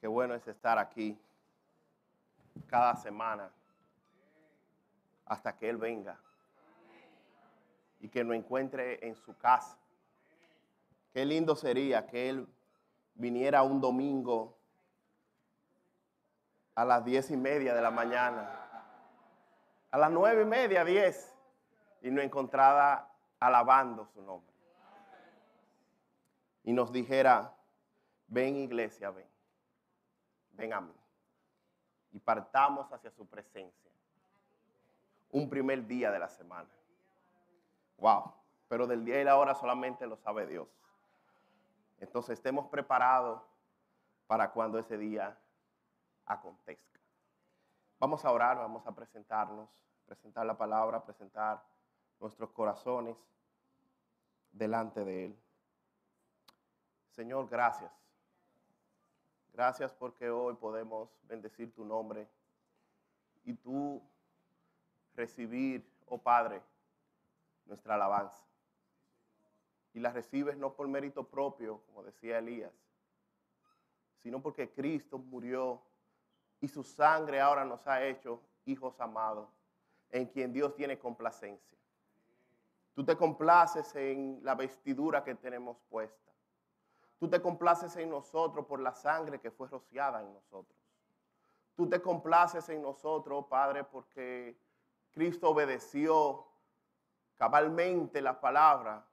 Qué bueno es estar aquí cada semana hasta que Él venga y que nos encuentre en su casa. Qué lindo sería que Él viniera un domingo a las diez y media de la mañana, a las nueve y media, diez, y nos encontrara alabando su nombre. Y nos dijera, ven iglesia, ven, ven a mí. Y partamos hacia su presencia. Un primer día de la semana. Wow. Pero del día y la hora solamente lo sabe Dios. Entonces estemos preparados para cuando ese día acontezca. Vamos a orar, vamos a presentarnos, presentar la palabra, presentar nuestros corazones delante de Él. Señor, gracias. Gracias porque hoy podemos bendecir tu nombre y tú recibir, oh Padre, nuestra alabanza. Y la recibes no por mérito propio, como decía Elías, sino porque Cristo murió y su sangre ahora nos ha hecho hijos amados, en quien Dios tiene complacencia. Tú te complaces en la vestidura que tenemos puesta. Tú te complaces en nosotros por la sangre que fue rociada en nosotros. Tú te complaces en nosotros, Padre, porque Cristo obedeció cabalmente la palabra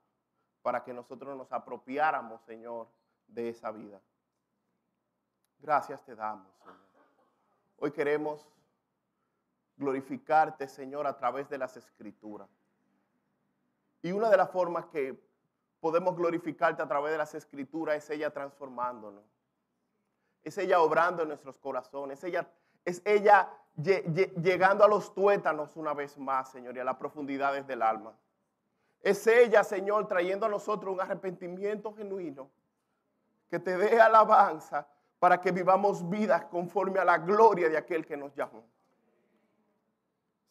para que nosotros nos apropiáramos, Señor, de esa vida. Gracias te damos, Señor. Hoy queremos glorificarte, Señor, a través de las escrituras. Y una de las formas que podemos glorificarte a través de las escrituras es ella transformándonos. Es ella obrando en nuestros corazones. Es ella, es ella llegando a los tuétanos una vez más, Señor, y a las profundidades del alma. Es ella, Señor, trayendo a nosotros un arrepentimiento genuino que te dé alabanza para que vivamos vidas conforme a la gloria de aquel que nos llamó.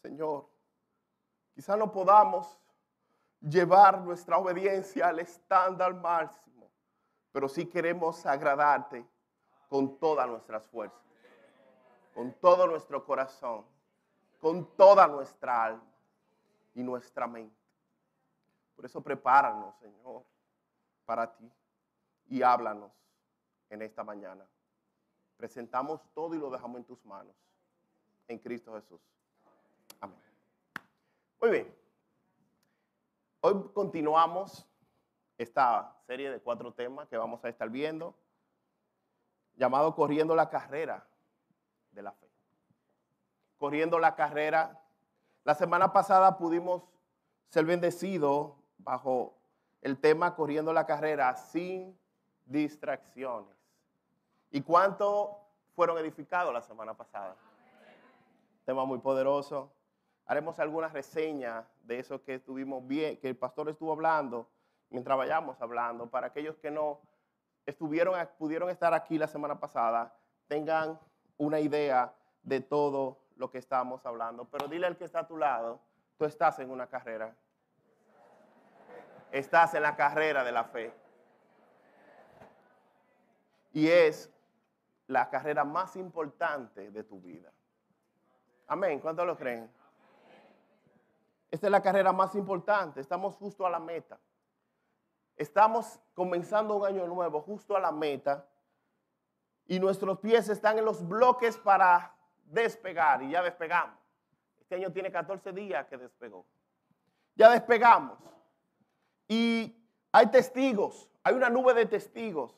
Señor, quizá no podamos llevar nuestra obediencia al estándar máximo, pero sí queremos agradarte con todas nuestras fuerzas, con todo nuestro corazón, con toda nuestra alma y nuestra mente. Por eso prepáranos, Señor, para ti y háblanos en esta mañana. Presentamos todo y lo dejamos en tus manos. En Cristo Jesús. Amén. Muy bien. Hoy continuamos esta serie de cuatro temas que vamos a estar viendo, llamado Corriendo la carrera de la fe. Corriendo la carrera. La semana pasada pudimos ser bendecidos bajo el tema Corriendo la carrera sin distracciones. ¿Y cuánto fueron edificados la semana pasada? Tema muy poderoso. Haremos algunas reseñas de eso que estuvimos bien, que el pastor estuvo hablando mientras vayamos hablando, para aquellos que no estuvieron, pudieron estar aquí la semana pasada, tengan una idea de todo lo que estamos hablando. Pero dile al que está a tu lado, tú estás en una carrera estás en la carrera de la fe. Y es la carrera más importante de tu vida. Amén. ¿Cuántos lo creen? Esta es la carrera más importante. Estamos justo a la meta. Estamos comenzando un año nuevo, justo a la meta. Y nuestros pies están en los bloques para despegar. Y ya despegamos. Este año tiene 14 días que despegó. Ya despegamos. Y hay testigos, hay una nube de testigos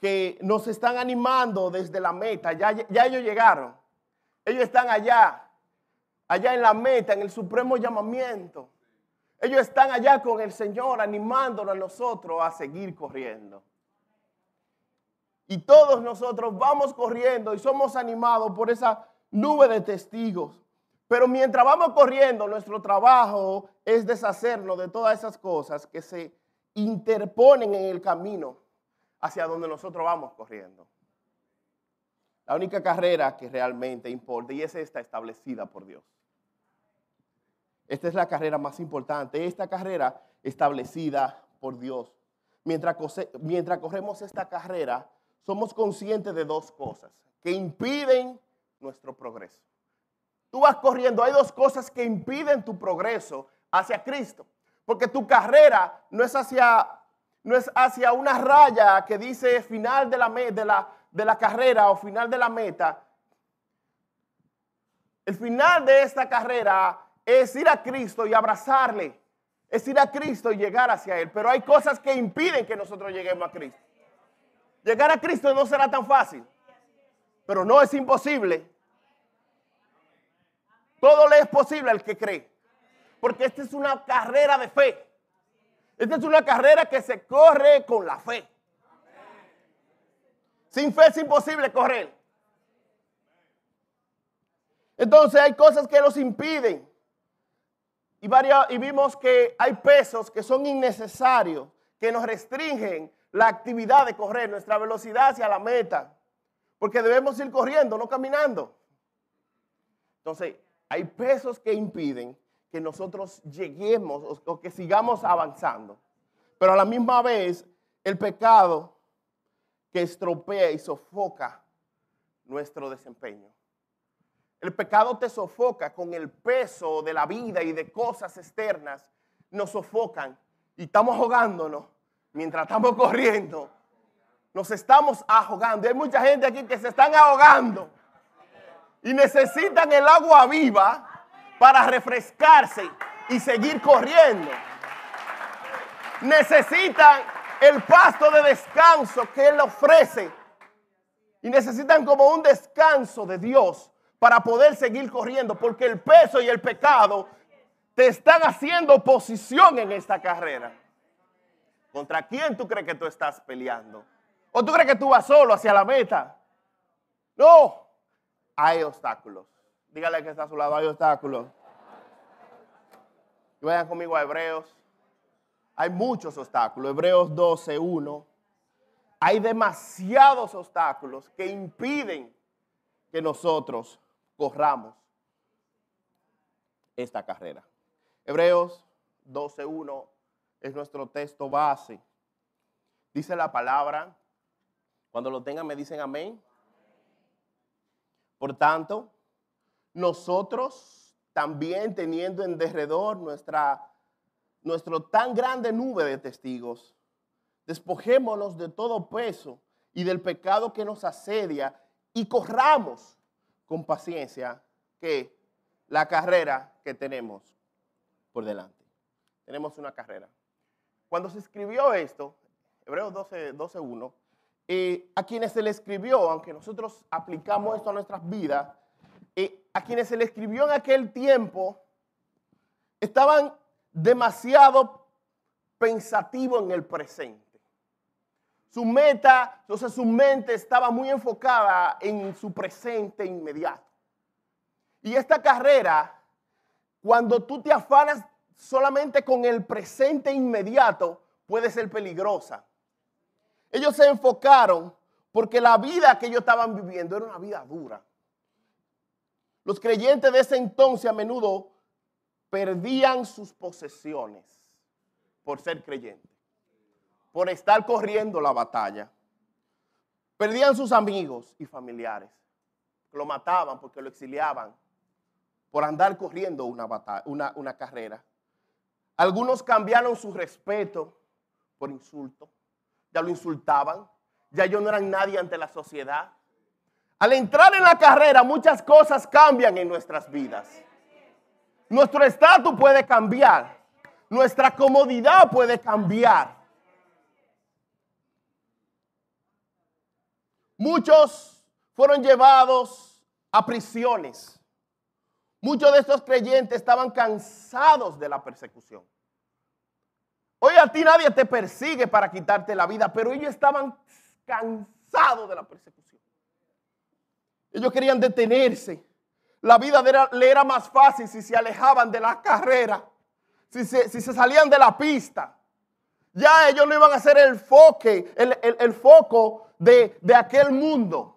que nos están animando desde la meta. Ya, ya ellos llegaron. Ellos están allá, allá en la meta, en el supremo llamamiento. Ellos están allá con el Señor animándonos a nosotros a seguir corriendo. Y todos nosotros vamos corriendo y somos animados por esa nube de testigos. Pero mientras vamos corriendo, nuestro trabajo es deshacernos de todas esas cosas que se interponen en el camino hacia donde nosotros vamos corriendo. La única carrera que realmente importa y es esta establecida por Dios. Esta es la carrera más importante, esta carrera establecida por Dios. Mientras, corremos esta carrera, somos conscientes de dos cosas que impiden nuestro progreso. Tú vas corriendo, hay dos cosas que impiden tu progreso hacia Cristo. Porque tu carrera no es hacia, no es hacia una raya que dice final de la, de, la, de la carrera o final de la meta. El final de esta carrera es ir a Cristo y abrazarle. Es ir a Cristo y llegar hacia Él. Pero hay cosas que impiden que nosotros lleguemos a Cristo. Llegar a Cristo no será tan fácil. Pero no es imposible. Todo le es posible al que cree. Porque esta es una carrera de fe. Esta es una carrera que se corre con la fe. Sin fe es imposible correr. Entonces hay cosas que nos impiden. Y, vimos que hay pesos que son innecesarios, que nos restringen la actividad de correr, nuestra velocidad hacia la meta. Porque debemos ir corriendo, no caminando. Entonces, hay pesos que impiden que nosotros lleguemos o, que sigamos avanzando. Pero a la misma vez, el pecado que estropea y sofoca nuestro desempeño. El pecado te sofoca con el peso de la vida y de cosas externas. Nos sofocan y estamos ahogándonos mientras estamos corriendo. Nos estamos ahogando. Hay mucha gente aquí que se están ahogando y necesitan el agua viva para refrescarse y seguir corriendo. Necesitan el pasto de descanso que Él ofrece. Y necesitan como un descanso de Dios para poder seguir corriendo, porque el peso y el pecado te están haciendo oposición en esta carrera. ¿Contra quién tú crees que tú estás peleando? ¿O tú crees que tú vas solo hacia la meta? No, hay obstáculos. Dígale que está a su lado, hay obstáculos. Vayan conmigo a Hebreos. Hay muchos obstáculos. Hebreos 12, 1. Hay demasiados obstáculos que impiden que nosotros corramos esta carrera. Hebreos 12.1 es nuestro texto base. Dice la palabra, cuando lo tengan me dicen amén. Por tanto, nosotros también teniendo en derredor nuestra, nuestro tan grande nube de testigos, despojémonos de todo peso y del pecado que nos asedia y corramos con paciencia que la carrera que tenemos por delante. Tenemos una carrera. Cuando se escribió esto, Hebreos 12, 12.1, eh, a quienes se le escribió, aunque nosotros aplicamos esto a nuestras vidas, eh, a quienes se le escribió en aquel tiempo, estaban demasiado pensativos en el presente. Su meta, entonces su mente estaba muy enfocada en su presente inmediato. Y esta carrera, cuando tú te afanas solamente con el presente inmediato, puede ser peligrosa. Ellos se enfocaron porque la vida que ellos estaban viviendo era una vida dura. Los creyentes de ese entonces a menudo perdían sus posesiones por ser creyentes, por estar corriendo la batalla. Perdían sus amigos y familiares. Lo mataban porque lo exiliaban por andar corriendo una, una, una carrera. Algunos cambiaron su respeto por insulto ya lo insultaban, ya ellos no eran nadie ante la sociedad. Al entrar en la carrera, muchas cosas cambian en nuestras vidas. Nuestro estatus puede cambiar, nuestra comodidad puede cambiar. Muchos fueron llevados a prisiones. Muchos de estos creyentes estaban cansados de la persecución. Hoy a ti nadie te persigue para quitarte la vida, pero ellos estaban cansados de la persecución. Ellos querían detenerse. La vida le era más fácil si se alejaban de la carrera, si se, salían de la pista. Ya ellos no iban a ser el, foque, el, foco de, de aquel mundo.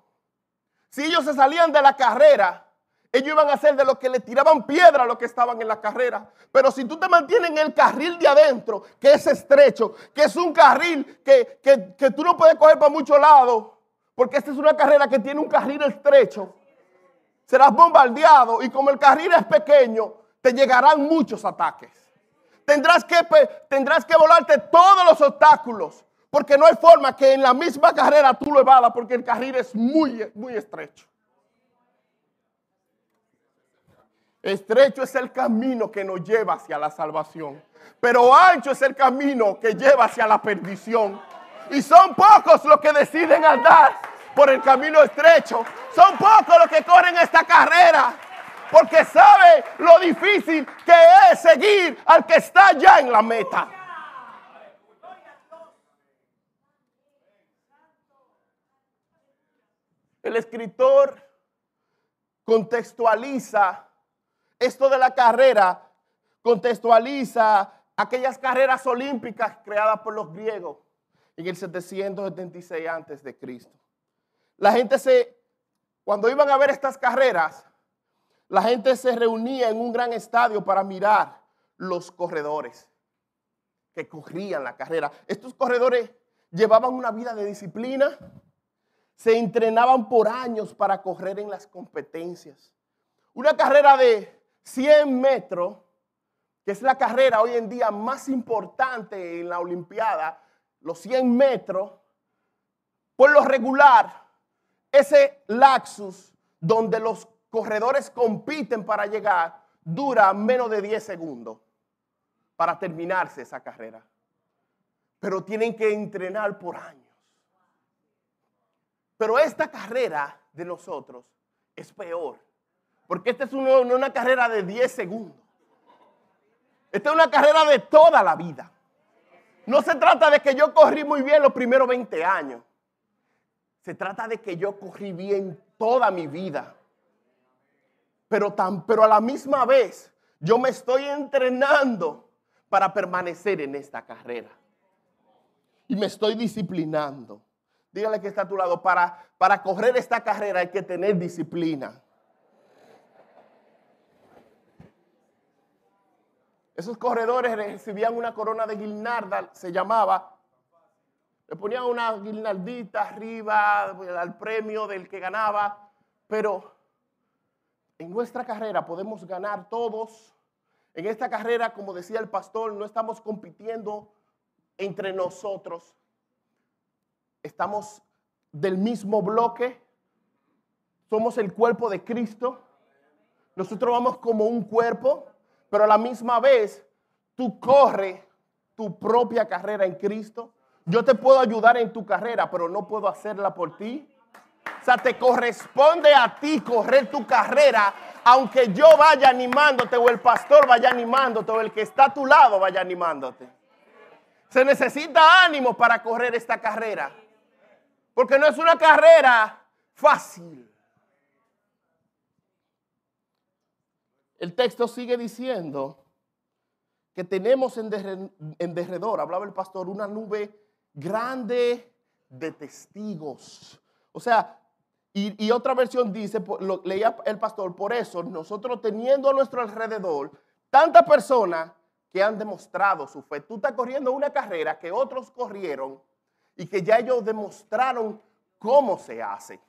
Si ellos se salían de la carrera, ellos iban a ser de los que le tiraban piedra a los que estaban en la carrera. Pero si tú te mantienes en el carril de adentro, que es estrecho, que es un carril que, tú no puedes coger para muchos lados, Porque esta es una carrera que tiene un carril estrecho. Serás bombardeado y como el carril es pequeño, te llegarán muchos ataques. Tendrás que, tendrás que volarte todos los obstáculos. Porque no hay forma que en la misma carrera tú lo evadas porque el carril es muy, muy estrecho. Estrecho es el camino que nos lleva hacia la salvación. Pero ancho es el camino que lleva hacia la perdición. Y son pocos los que deciden andar por el camino estrecho. Son pocos los que corren esta carrera. Porque sabe lo difícil que es seguir al que está ya en la meta. El escritor contextualiza esto de la carrera, contextualiza aquellas carreras olímpicas creadas por los griegos en el 776 antes de Cristo. La gente se, cuando iban a ver estas carreras, la gente se reunía en un gran estadio para mirar los corredores que corrían la carrera. Estos corredores llevaban una vida de disciplina, se entrenaban por años para correr en las competencias. Una carrera de 100 metros, que es la carrera hoy en día más importante en la Olimpiada, los 100 metros, por lo regular, ese laxus donde los corredores compiten para llegar dura menos de 10 segundos para terminarse esa carrera. Pero tienen que entrenar por años. Pero esta carrera de nosotros es peor. Porque esta es una, carrera de 10 segundos. Esta es una carrera de toda la vida. No se trata de que yo corrí muy bien los primeros 20 años. Se trata de que yo corrí bien toda mi vida. Pero, tan, pero a la misma vez yo me estoy entrenando para permanecer en esta carrera. Y me estoy disciplinando. Dígale que está a tu lado. Para, para correr esta carrera hay que tener disciplina. Esos corredores recibían una corona de guirnalda, se llamaba, le ponían una guirnaldita arriba al premio del que ganaba, pero en nuestra carrera podemos ganar todos. En esta carrera, como decía el pastor, no estamos compitiendo entre nosotros. Estamos del mismo bloque. Somos el cuerpo de Cristo. Nosotros vamos como un cuerpo, pero a la misma vez tú corres tu propia carrera en Cristo. Yo te puedo ayudar en tu carrera, pero no puedo hacerla por ti. O sea, te corresponde a ti correr tu carrera, aunque yo vaya animándote o el pastor vaya animándote o el que está a tu lado vaya animándote. Se necesita ánimo para correr esta carrera, porque no es una carrera fácil. El texto sigue diciendo que tenemos en, derredor, hablaba el pastor, una nube grande de testigos. O sea, y, otra versión dice, leía el pastor, por eso nosotros teniendo a nuestro alrededor tantas personas que han demostrado su fe. Tú estás corriendo una carrera que otros corrieron y que ya ellos demostraron cómo se hace.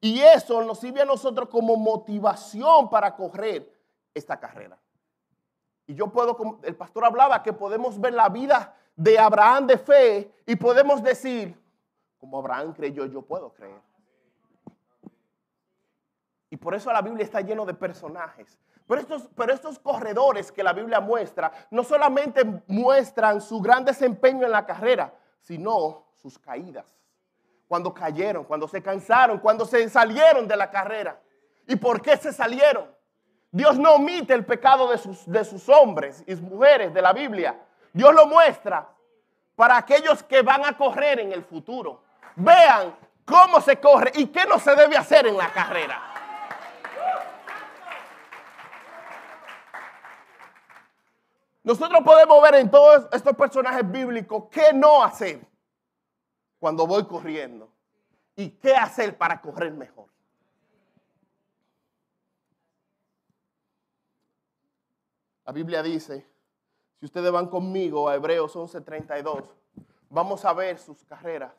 Y eso nos sirve a nosotros como motivación para correr esta carrera. Y yo puedo, el pastor hablaba, que podemos ver la vida de Abraham de fe y podemos decir, como Abraham creyó, yo puedo creer. Y por eso la Biblia está lleno de personajes. Pero estos, pero estos corredores que la Biblia muestra, no solamente muestran su gran desempeño en la carrera, sino sus caídas. Cuando cayeron, cuando se cansaron, cuando se salieron de la carrera. ¿Y por qué se salieron? Dios no omite el pecado de sus, de sus hombres y mujeres de la Biblia. Dios lo muestra para aquellos que van a correr en el futuro. Vean cómo se corre y qué no se debe hacer en la carrera. Nosotros podemos ver en todos estos personajes bíblicos qué no hacer cuando voy corriendo y qué hacer para correr mejor. La Biblia dice, si ustedes van conmigo a Hebreos 11:32, vamos a ver sus carreras.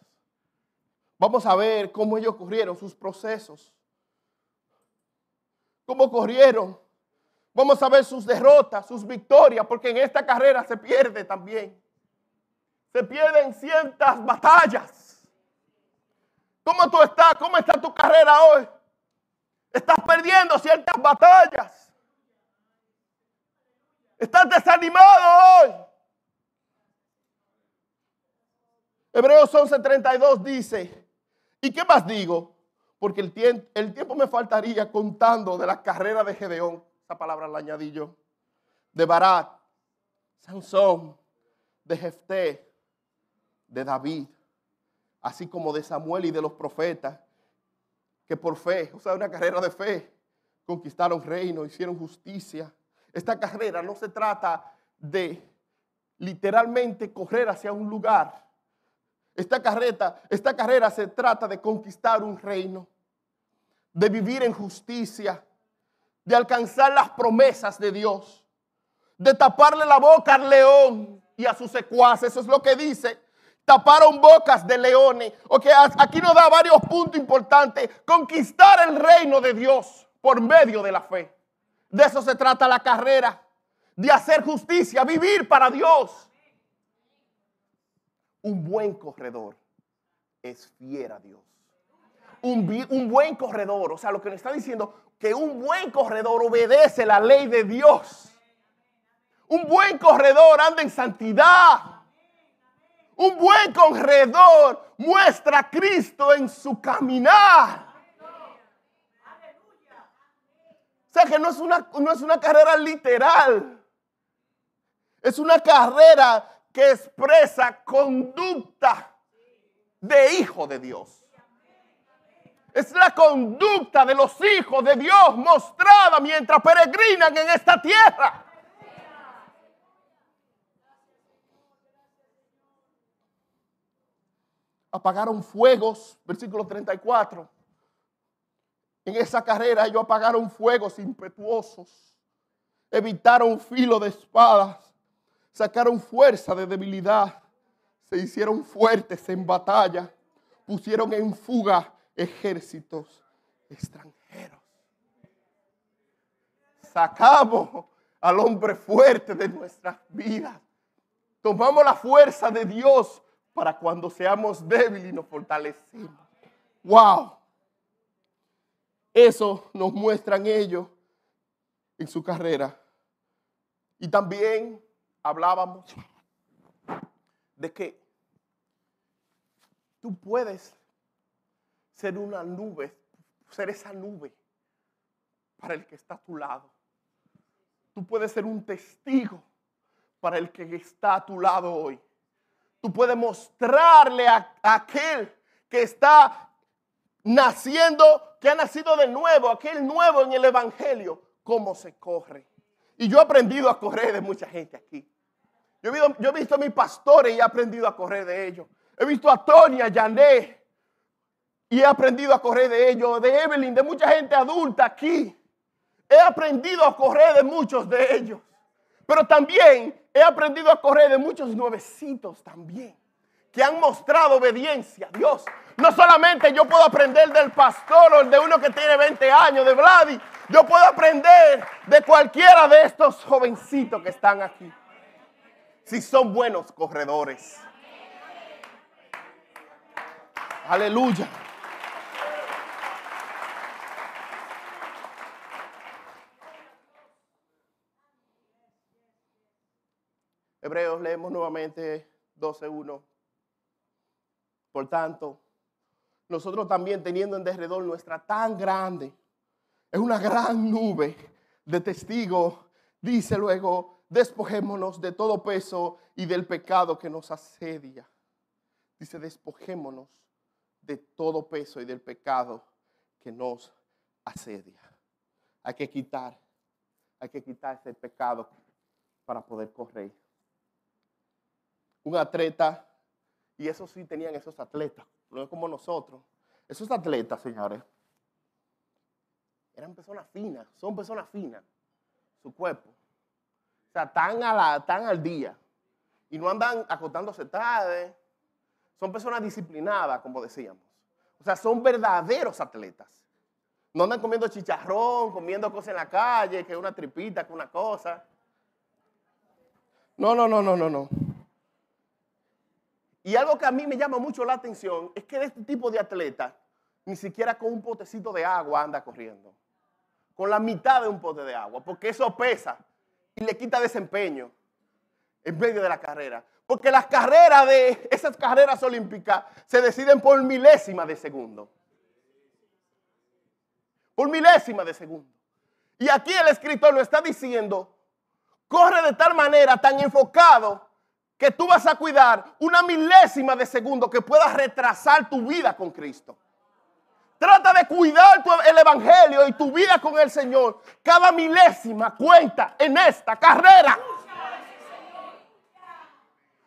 Vamos a ver cómo ellos corrieron sus procesos. Cómo corrieron. Vamos a ver sus derrotas, sus victorias, porque en esta carrera se pierde también. Se pierden ciertas batallas. ¿Cómo tú estás? ¿Cómo está tu carrera hoy? Estás perdiendo ciertas batallas. Estás desanimado hoy. Hebreos 11:32 dice, ¿y qué más digo? Porque el tiempo, el tiempo me faltaría contando de la carrera de Gedeón, esa palabra la añadí yo, de Barat, Sansón, de Jefté, de David, así como de Samuel y de los profetas, que por fe, o sea, una carrera de fe, conquistaron reino, hicieron justicia. Esta carrera no se trata de literalmente correr hacia un lugar, esta carrera, esta carrera se trata de conquistar un reino, de vivir en justicia, de alcanzar las promesas de Dios, de taparle la boca al león y a sus secuaces. Eso es lo que dice. Taparon bocas de leones. Ok, aquí nos da varios puntos importantes. Conquistar el reino de Dios por medio de la fe. De eso se trata la carrera. De hacer justicia, vivir para Dios. Un buen corredor es fiel a Dios. Un, un, buen corredor, o sea, lo que le está diciendo, que un buen corredor obedece la ley de Dios. Un buen corredor anda en santidad. Un buen corredor muestra a Cristo en su caminar. O sea que no es una, no es una carrera literal. Es una carrera que expresa conducta de hijo de Dios. Es la conducta de los hijos de Dios mostrada mientras peregrinan en esta tierra. Apagaron fuegos, versículo 34. En esa carrera ellos apagaron fuegos impetuosos, evitaron filo de espadas sacaron fuerza de debilidad, se hicieron fuertes en batalla, pusieron en fuga ejércitos extranjeros. Sacamos al hombre fuerte de nuestras vidas. Tomamos la fuerza de Dios para cuando seamos débiles y nos fortalecemos. ¡Wow! Eso nos muestran ellos en su carrera. Y también hablábamos de que tú puedes ser una nube, ser esa nube para el que está a tu lado. Tú puedes ser un testigo para el que está a tu lado hoy. Tú puedes mostrarle a, aquel que está naciendo, que ha nacido de nuevo, aquel nuevo en el Evangelio, cómo se corre. Y yo he aprendido a correr de mucha gente aquí. Yo he, visto, a mis pastores y he aprendido a correr de ellos. He visto a Tony, a Jané y he aprendido a correr de ellos. De Evelyn, de mucha gente adulta aquí. He aprendido a correr de muchos de ellos. Pero también he aprendido a correr de muchos nuevecitos también. Que han mostrado obediencia a Dios. No solamente yo puedo aprender del pastor o de uno que tiene 20 años, de Vladi. Yo puedo aprender de cualquiera de estos jovencitos que están aquí si son buenos corredores. Aleluya. Hebreos leemos nuevamente 12.1. Por tanto, nosotros también teniendo en derredor nuestra tan grande, es una gran nube de testigos, dice luego, despojémonos de todo peso y del pecado que nos asedia. Dice, despojémonos de todo peso y del pecado que nos asedia. Hay que quitar, hay que quitar ese pecado para poder correr. Un atleta, y eso sí tenían esos atletas, no es como nosotros. Esos atletas, señores, eran personas finas, son personas finas, su cuerpo sea, están, a la, al día y no andan acostándose tarde. Son personas disciplinadas, como decíamos. O sea, son verdaderos atletas. No andan comiendo chicharrón, comiendo cosas en la calle, que una tripita, que una cosa. No, no, no, no, no, no. Y algo que a mí me llama mucho la atención es que este tipo de atleta ni siquiera con un potecito de agua anda corriendo. Con la mitad de un pote de agua, porque eso pesa y le quita desempeño en medio de la carrera. Porque las carreras de esas carreras olímpicas se deciden por milésima de segundo. Por milésima de segundo. Y aquí el escritor lo está diciendo, corre de tal manera, tan enfocado, que tú vas a cuidar una milésima de segundo que pueda retrasar tu vida con Cristo. Trata de cuidar el Evangelio y tu vida con el Señor. Cada milésima cuenta en esta carrera.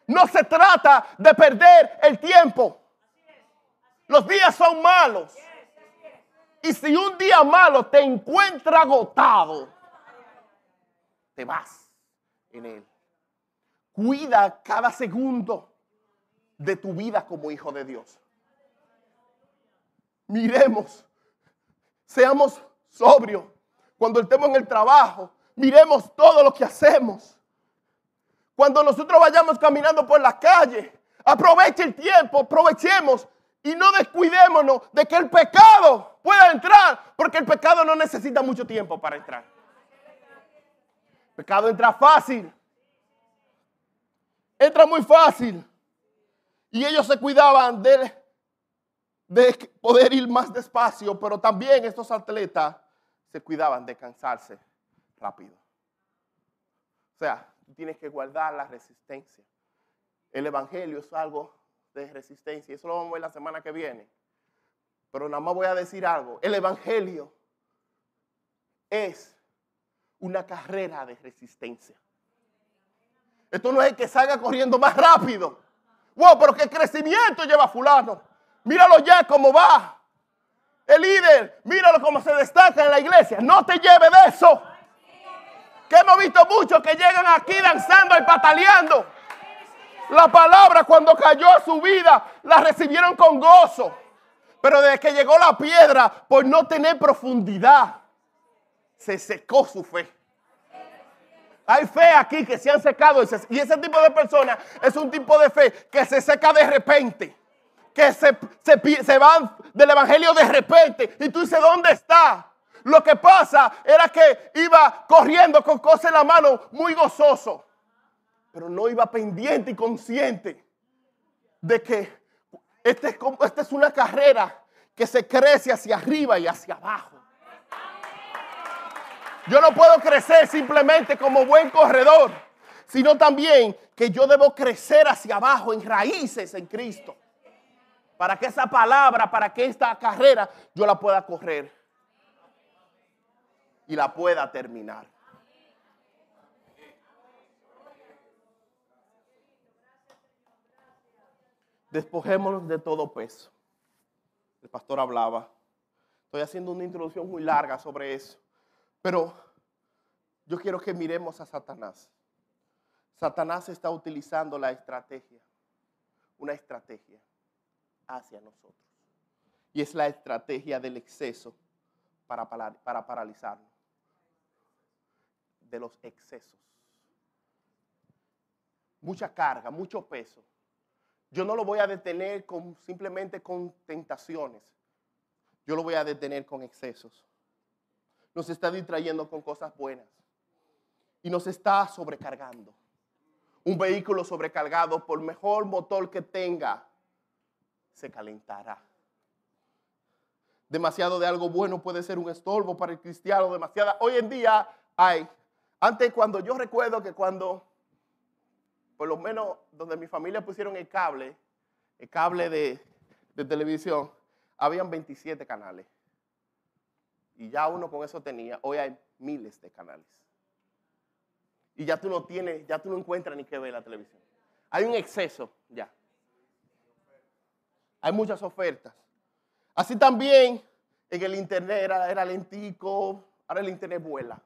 No se trata de perder el tiempo. Los días son malos. Y si un día malo te encuentra agotado, te vas en él. Cuida cada segundo de tu vida como hijo de Dios. Miremos, seamos sobrios cuando estemos en el trabajo. Miremos todo lo que hacemos. Cuando nosotros vayamos caminando por la calle, aproveche el tiempo, aprovechemos y no descuidémonos de que el pecado pueda entrar, porque el pecado no necesita mucho tiempo para entrar. El pecado entra fácil entra muy fácil. Y ellos se cuidaban de, de poder ir más despacio, pero también estos atletas se cuidaban de cansarse rápido. O sea, tienes que guardar la resistencia. El Evangelio es algo de resistencia. Eso lo vamos a ver la semana que viene. Pero nada más voy a decir algo. El Evangelio es una carrera de resistencia. Esto no es que salga corriendo más rápido. Wow, pero qué crecimiento lleva fulano. Míralo ya cómo va. El líder, míralo cómo se destaca en la iglesia. No te lleve de eso. Que hemos visto muchos que llegan aquí danzando y pataleando. La palabra cuando cayó a su vida la recibieron con gozo. Pero desde que llegó la piedra, por no tener profundidad, se secó su fe. Hay fe aquí que se han secado y ese tipo de personas es un tipo de fe que se seca de repente. Que se, se, van del evangelio de repente. Y tú dices, ¿dónde está? Lo que pasa era que iba corriendo con cosas en la mano muy gozoso. Pero no iba pendiente y consciente de que esta es, este es una carrera que se crece hacia arriba y hacia abajo. Yo no puedo crecer simplemente como buen corredor, sino también que yo debo crecer hacia abajo en raíces en Cristo. Para que esa palabra, para que esta carrera yo la pueda correr y la pueda terminar. Despojémonos de todo peso. El pastor hablaba. Estoy haciendo una introducción muy larga sobre eso. Pero yo quiero que miremos a Satanás. Satanás está utilizando la estrategia, una estrategia hacia nosotros. Y es la estrategia del exceso para, para paralizarnos. De los excesos. Mucha carga, mucho peso. Yo no lo voy a detener simplemente con tentaciones. Yo lo voy a detener con excesos nos está distrayendo con cosas buenas y nos está sobrecargando. Un vehículo sobrecargado, por mejor motor que tenga, se calentará. Demasiado de algo bueno puede ser un estorbo para el cristiano, demasiada. Hoy en día hay. Antes cuando yo recuerdo que cuando, por lo menos donde mi familia pusieron el cable, el cable de, de televisión, habían 27 canales. Y ya uno con eso tenía. Hoy hay miles de canales. Y ya tú no tienes, ya tú no encuentras ni qué ver la televisión. Hay un exceso ya. Hay muchas ofertas. Así también en el internet era, era lentico, ahora el internet vuela.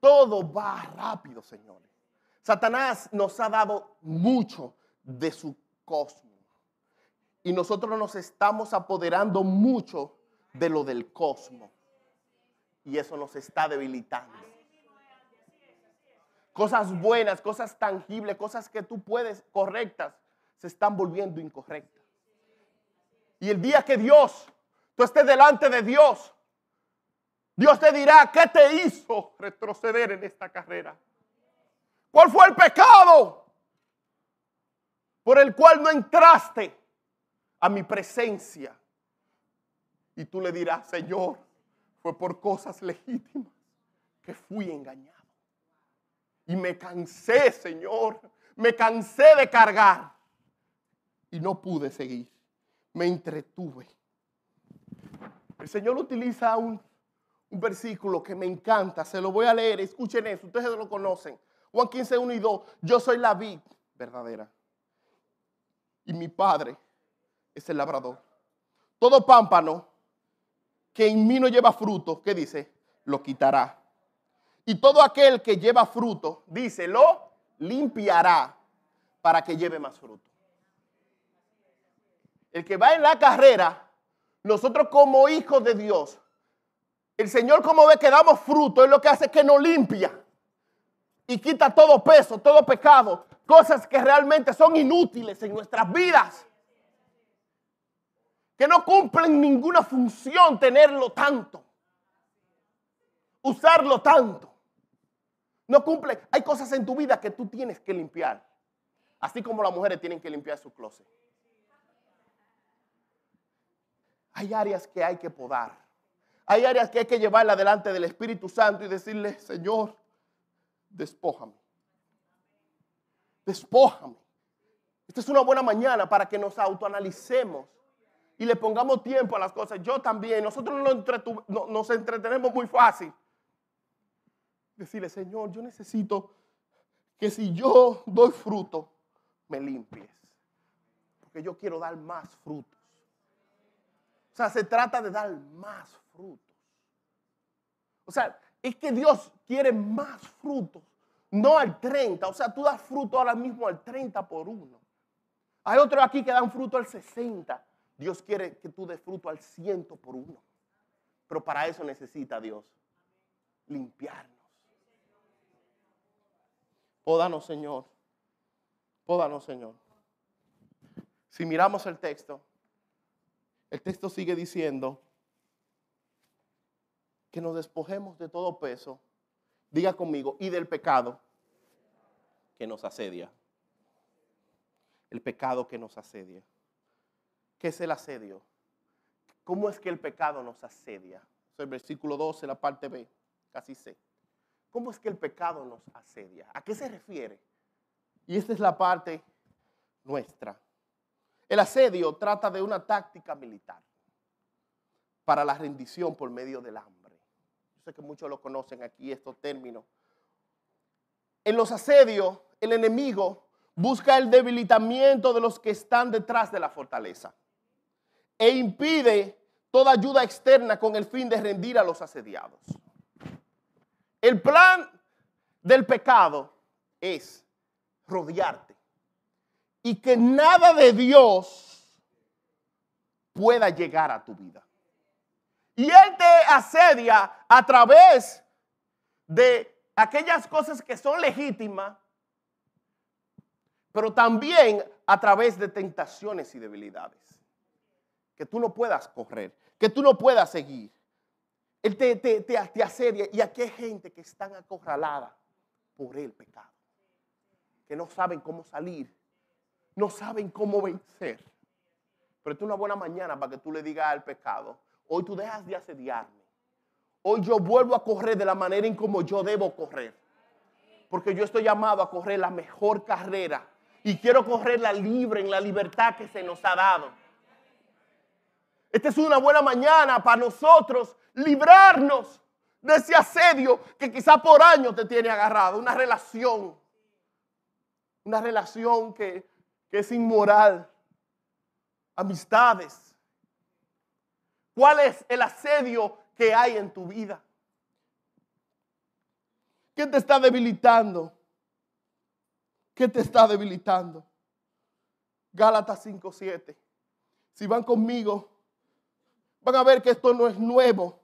Todo va rápido, señores. Satanás nos ha dado mucho de su cosmos. Y nosotros nos estamos apoderando mucho de lo del cosmos. Y eso nos está debilitando. Cosas buenas, cosas tangibles, cosas que tú puedes correctas, se están volviendo incorrectas. Y el día que Dios, tú estés delante de Dios, Dios te dirá, ¿qué te hizo retroceder en esta carrera? ¿Cuál fue el pecado por el cual no entraste a mi presencia? Y tú le dirás, Señor, fue por cosas legítimas que fui engañado. Y me cansé, Señor, me cansé de cargar. Y no pude seguir. Me entretuve. El Señor utiliza un, un versículo que me encanta. Se lo voy a leer. Escuchen eso. Ustedes lo conocen. Juan 15, 1 y 2. Yo soy la vid verdadera. Y mi padre es el labrador. Todo pámpano que en mí no lleva fruto, ¿qué dice? Lo quitará. Y todo aquel que lleva fruto, dice, lo limpiará para que lleve más fruto. El que va en la carrera, nosotros como hijos de Dios, el Señor como ve que damos fruto, es lo que hace que nos limpia y quita todo peso, todo pecado, cosas que realmente son inútiles en nuestras vidas. Que no cumplen ninguna función tenerlo tanto. Usarlo tanto. No cumple. Hay cosas en tu vida que tú tienes que limpiar. Así como las mujeres tienen que limpiar su closet. Hay áreas que hay que podar. Hay áreas que hay que llevarla delante del Espíritu Santo y decirle, Señor, despójame. Despójame. Esta es una buena mañana para que nos autoanalicemos y le pongamos tiempo a las cosas. Yo también, nosotros nos entretenemos muy fácil. Decirle, Señor, yo necesito que si yo doy fruto, me limpies. Porque yo quiero dar más frutos. O sea, se trata de dar más frutos. O sea, es que Dios quiere más frutos, no al 30. O sea, tú das fruto ahora mismo al 30 por uno. Hay otros aquí que dan fruto al 60. Dios quiere que tú des fruto al 100 por uno. Pero para eso necesita Dios limpiarnos. Pódanos, Señor. Pódanos, Señor. Si miramos el texto, el texto sigue diciendo, que nos despojemos de todo peso, diga conmigo, y del pecado que nos asedia. El pecado que nos asedia. ¿Qué es el asedio? ¿Cómo es que el pecado nos asedia? Es el versículo 12, la parte B, casi C. ¿Cómo es que el pecado nos asedia? ¿A qué se refiere? Y esta es la parte nuestra. El asedio trata de una táctica militar para la rendición por medio del hambre que muchos lo conocen aquí, estos términos. En los asedios, el enemigo busca el debilitamiento de los que están detrás de la fortaleza e impide toda ayuda externa con el fin de rendir a los asediados. El plan del pecado es rodearte y que nada de Dios pueda llegar a tu vida. Y Él te asedia a través de aquellas cosas que son legítimas, pero también a través de tentaciones y debilidades. Que tú no puedas correr, que tú no puedas seguir. Él te, te, asedia. Y aquí hay gente que están acorralada por el pecado. Que no saben cómo salir. No saben cómo vencer. Pero es una buena mañana para que tú le digas al pecado, Hoy tú dejas de asediarme. Hoy yo vuelvo a correr de la manera en como yo debo correr. Porque yo estoy llamado a correr la mejor carrera. Y quiero correrla libre en la libertad que se nos ha dado. Esta es una buena mañana para nosotros librarnos de ese asedio que quizá por años te tiene agarrado. Una relación. Una relación que, que es inmoral. Amistades ¿Cuál es el asedio que hay en tu vida? ¿Qué te está debilitando? ¿Qué te está debilitando? Gálatas 5:7. si van conmigo, van a ver que esto no es nuevo.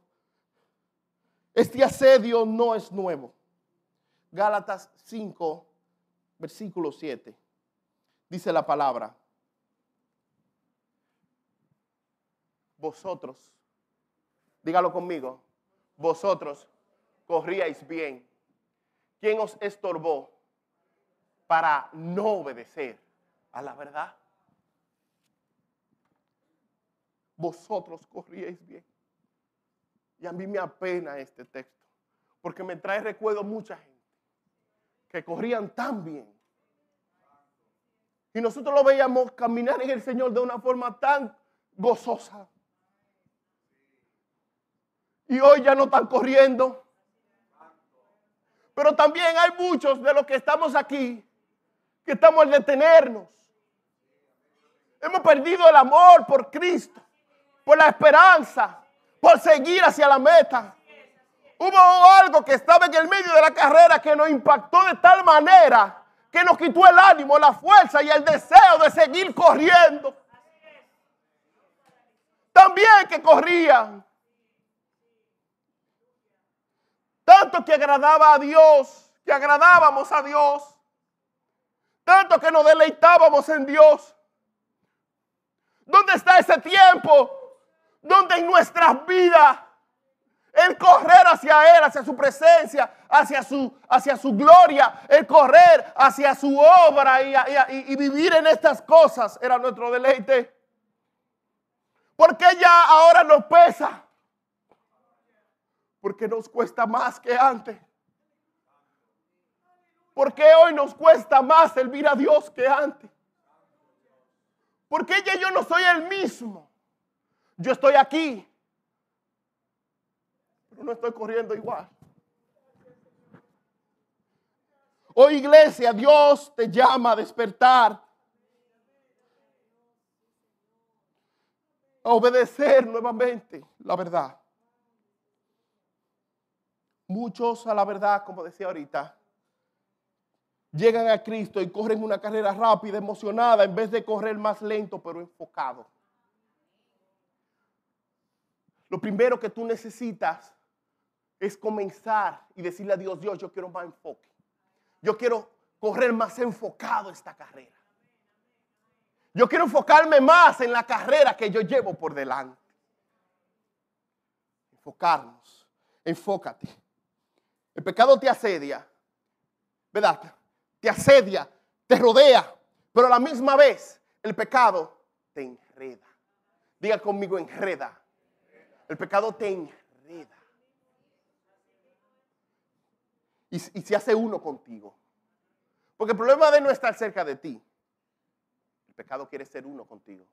Este asedio no es nuevo. Gálatas 5, versículo 7. Dice la palabra. Vosotros, dígalo conmigo, vosotros corríais bien. ¿Quién os estorbó para no obedecer a la verdad? Vosotros corríais bien. Y a mí me apena este texto, porque me trae recuerdo mucha gente que corrían tan bien. Y nosotros lo veíamos caminar en el Señor de una forma tan gozosa. Y hoy ya no están corriendo. Pero también hay muchos de los que estamos aquí que estamos al detenernos. Hemos perdido el amor por Cristo, por la esperanza, por seguir hacia la meta. Hubo algo que estaba en el medio de la carrera que nos impactó de tal manera que nos quitó el ánimo, la fuerza y el deseo de seguir corriendo. También que corrían. Tanto que agradaba a Dios, que agradábamos a Dios. Tanto que nos deleitábamos en Dios. ¿Dónde está ese tiempo? En nuestras vidas el correr hacia Él, hacia su presencia, hacia su, hacia su gloria, el correr hacia su obra y, vivir en estas cosas era nuestro deleite. Porque ya ahora nos pesa. Porque nos cuesta más que antes. Porque hoy nos cuesta más servir a Dios que antes. Porque ya yo no soy el mismo. Yo estoy aquí no estoy corriendo igual. Hoy iglesia, Dios te llama a despertar. A obedecer nuevamente la verdad. Muchos a la verdad, como decía ahorita, llegan a Cristo y corren una carrera rápida, emocionada, en vez de correr más lento, pero enfocado. Lo primero que tú necesitas es comenzar y decirle a Dios, Dios, yo quiero más enfoque. Yo quiero correr más enfocado esta carrera. Yo quiero enfocarme más en la carrera que yo llevo por delante. Enfocarnos. Enfócate. El pecado te asedia. ¿Verdad? Te asedia, te rodea. Pero a la misma vez el pecado te enreda. Diga conmigo, enreda. El pecado te enreda y, se hace uno contigo. Porque el problema de no estar cerca de ti, el pecado quiere ser uno contigo.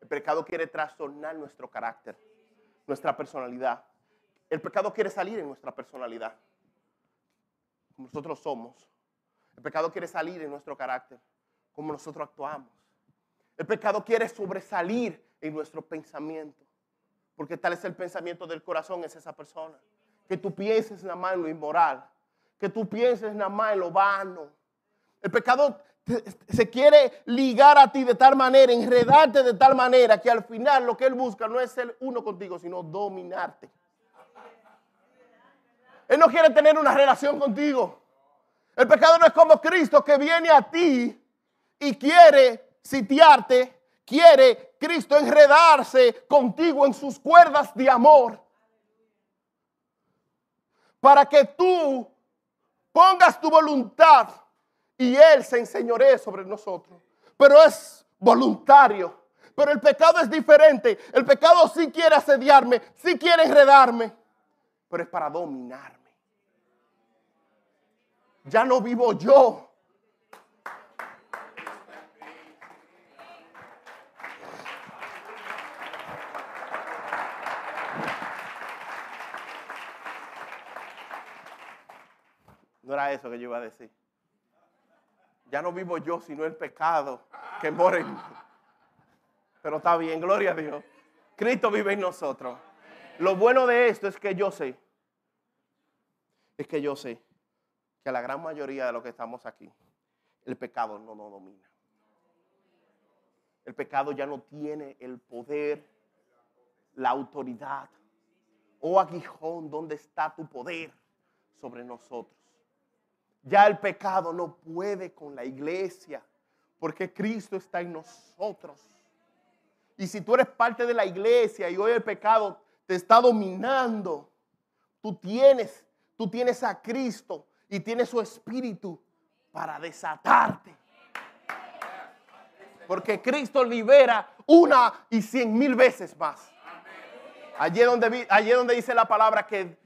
El pecado quiere trastornar nuestro carácter, nuestra personalidad. El pecado quiere salir en nuestra personalidad, como nosotros somos. El pecado quiere salir en nuestro carácter, como nosotros actuamos. El pecado quiere sobresalir en nuestro pensamiento, porque tal es el pensamiento del corazón, es esa persona. Que tú pienses nada más en lo inmoral, que tú pienses nada más en lo vano. El pecado se quiere ligar a ti de tal manera, enredarte de tal manera que al final lo que él busca no es ser uno contigo, sino dominarte. Él no quiere tener una relación contigo. El pecado no es como Cristo que viene a ti y quiere sitiarte, quiere Cristo enredarse contigo en sus cuerdas de amor para que tú pongas tu voluntad y Él se enseñoree sobre nosotros. Pero es voluntario. Pero el pecado es diferente. El pecado sí quiere asediarme, sí quiere enredarme, pero es para dominarme. Ya no vivo yo. No era eso que yo iba a decir. Ya no vivo yo, sino el pecado que mora en mí. Pero está bien, gloria a Dios. Cristo vive en nosotros. Lo bueno de esto es que yo sé, es que yo sé que la gran mayoría de los que estamos aquí, el pecado no nos domina. El pecado ya no tiene el poder, la autoridad. Oh aguijón, ¿dónde está tu poder sobre nosotros? Ya el pecado no puede con la iglesia, porque Cristo está en nosotros. Y si tú eres parte de la iglesia y hoy el pecado te está dominando, tú tienes, tú tienes a Cristo y tienes su espíritu para desatarte. Porque Cristo libera una y cien mil veces más. Allí donde, allí donde dice la palabra que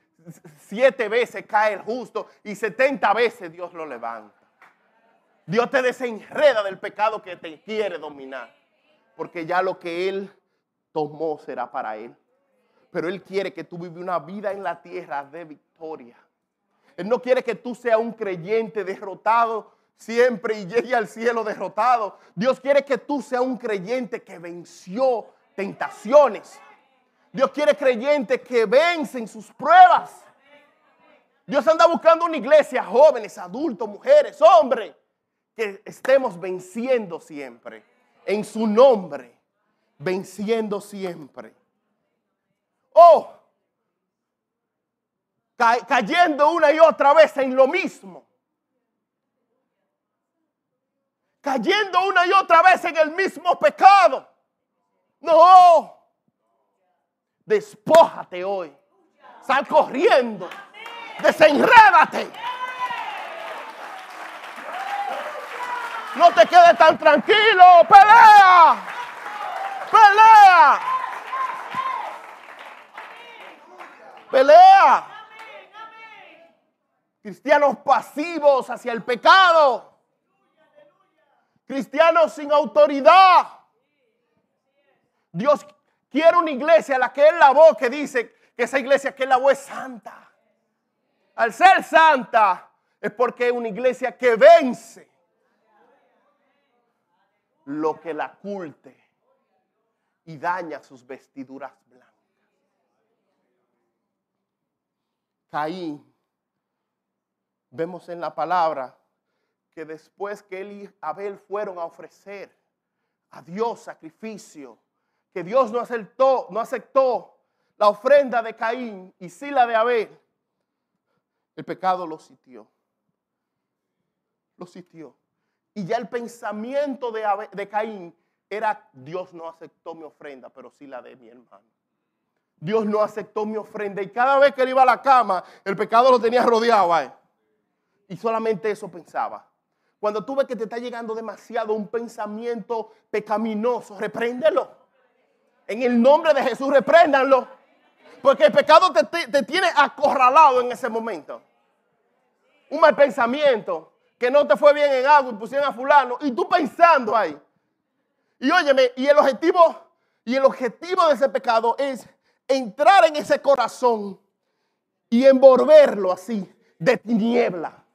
siete veces cae el justo y setenta veces Dios lo levanta. Dios te desenreda del pecado que te quiere dominar. Porque ya lo que Él tomó será para Él. Pero Él quiere que tú vivas una vida en la tierra de victoria. Él no quiere que tú seas un creyente derrotado siempre y llegue al cielo derrotado. Dios quiere que tú seas un creyente que venció tentaciones. Dios quiere creyentes que vencen sus pruebas. Dios anda buscando una iglesia, jóvenes, adultos, mujeres, hombres, que estemos venciendo siempre. En su nombre, venciendo siempre. Oh, cayendo una y otra vez en lo mismo. Cayendo una y otra vez en el mismo pecado. No. Despójate hoy. Sal corriendo. Desenrédate. No te quedes tan tranquilo. Pelea. Pelea. Pelea. Cristianos pasivos hacia el pecado. Cristianos sin autoridad. Dios quiere una iglesia, la que Él lavó, que dice que esa iglesia que Él lavó es santa. Al ser santa es porque es una iglesia que vence lo que la culte y daña sus vestiduras blancas. Caín, vemos en la palabra que después que él y Abel fueron a ofrecer a Dios sacrificio, que Dios no aceptó, no aceptó la ofrenda de Caín y sí la de Abel, el pecado lo sitió. Lo sitió. Y ya el pensamiento de, de Caín era, Dios no aceptó mi ofrenda, pero sí la de mi hermano. Dios no aceptó mi ofrenda. Y cada vez que él iba a la cama, el pecado lo tenía rodeado. Y solamente eso pensaba. Cuando tú ves que te está llegando demasiado un pensamiento pecaminoso, repréndelo. En el nombre de Jesús, repréndanlo. Porque el pecado te, tiene acorralado en ese momento. Un mal pensamiento, que no te fue bien en algo y pusieron a fulano, y tú pensando ahí. Y óyeme, y el objetivo, y el objetivo de ese pecado es entrar en ese corazón y envolverlo así, de tiniebla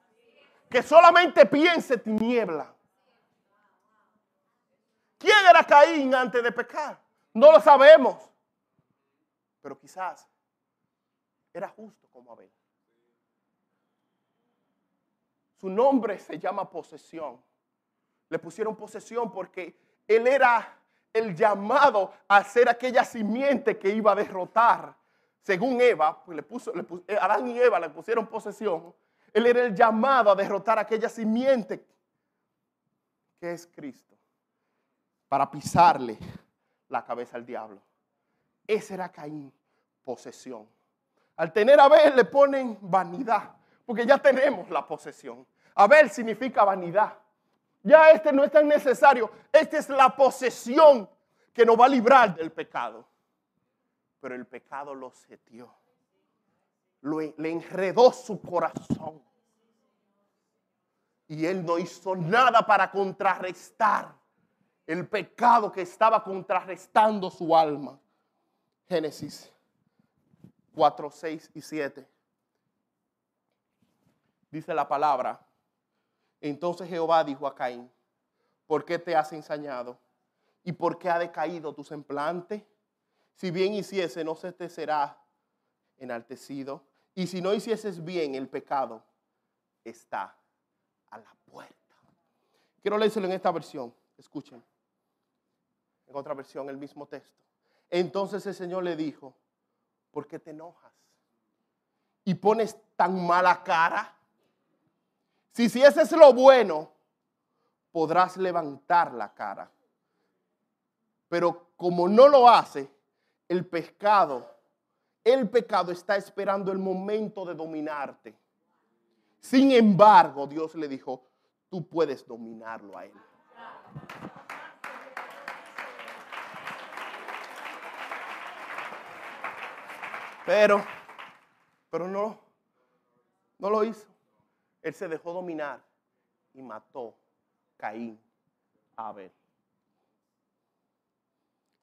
que solamente piense tiniebla. ¿Quién era Caín antes de pecar? No lo sabemos. Pero quizás era justo como Abel. Su nombre se llama posesión. Le pusieron posesión porque él era el llamado a ser aquella simiente que iba a derrotar. Según Eva, pues le puso, Adán y Eva le pusieron posesión él era el llamado a derrotar aquella simiente que es Cristo para pisarle la cabeza al diablo. Ese era Caín, posesión. Al tener a Abel le ponen vanidad, porque ya tenemos la posesión. Abel significa vanidad. Ya este no es tan necesario. Esta es la posesión que nos va a librar del pecado. Pero el pecado lo setió le enredó su corazón. Y él no hizo nada para contrarrestar el pecado que estaba contrarrestando su alma. Génesis 4, 6 y 7. Dice la palabra. Entonces Jehová dijo a Caín, ¿por qué te has ensañado? ¿Y por qué ha decaído tu semblante? Si bien hiciese, no se te será enaltecido. Y si no hicieses bien, el pecado está a la puerta. Quiero leérselo en esta versión. Escuchen. En otra versión, el mismo texto. Entonces el Señor le dijo, ¿por qué te enojas? Y pones tan mala cara. Si, si ese es lo bueno, podrás levantar la cara. Pero como no lo hace, el pescado, el pecado está esperando el momento de dominarte. Sin embargo, Dios le dijo, tú puedes dominarlo a él. Pero, pero no, no lo hizo. Él se dejó dominar y mató Caín a Abel.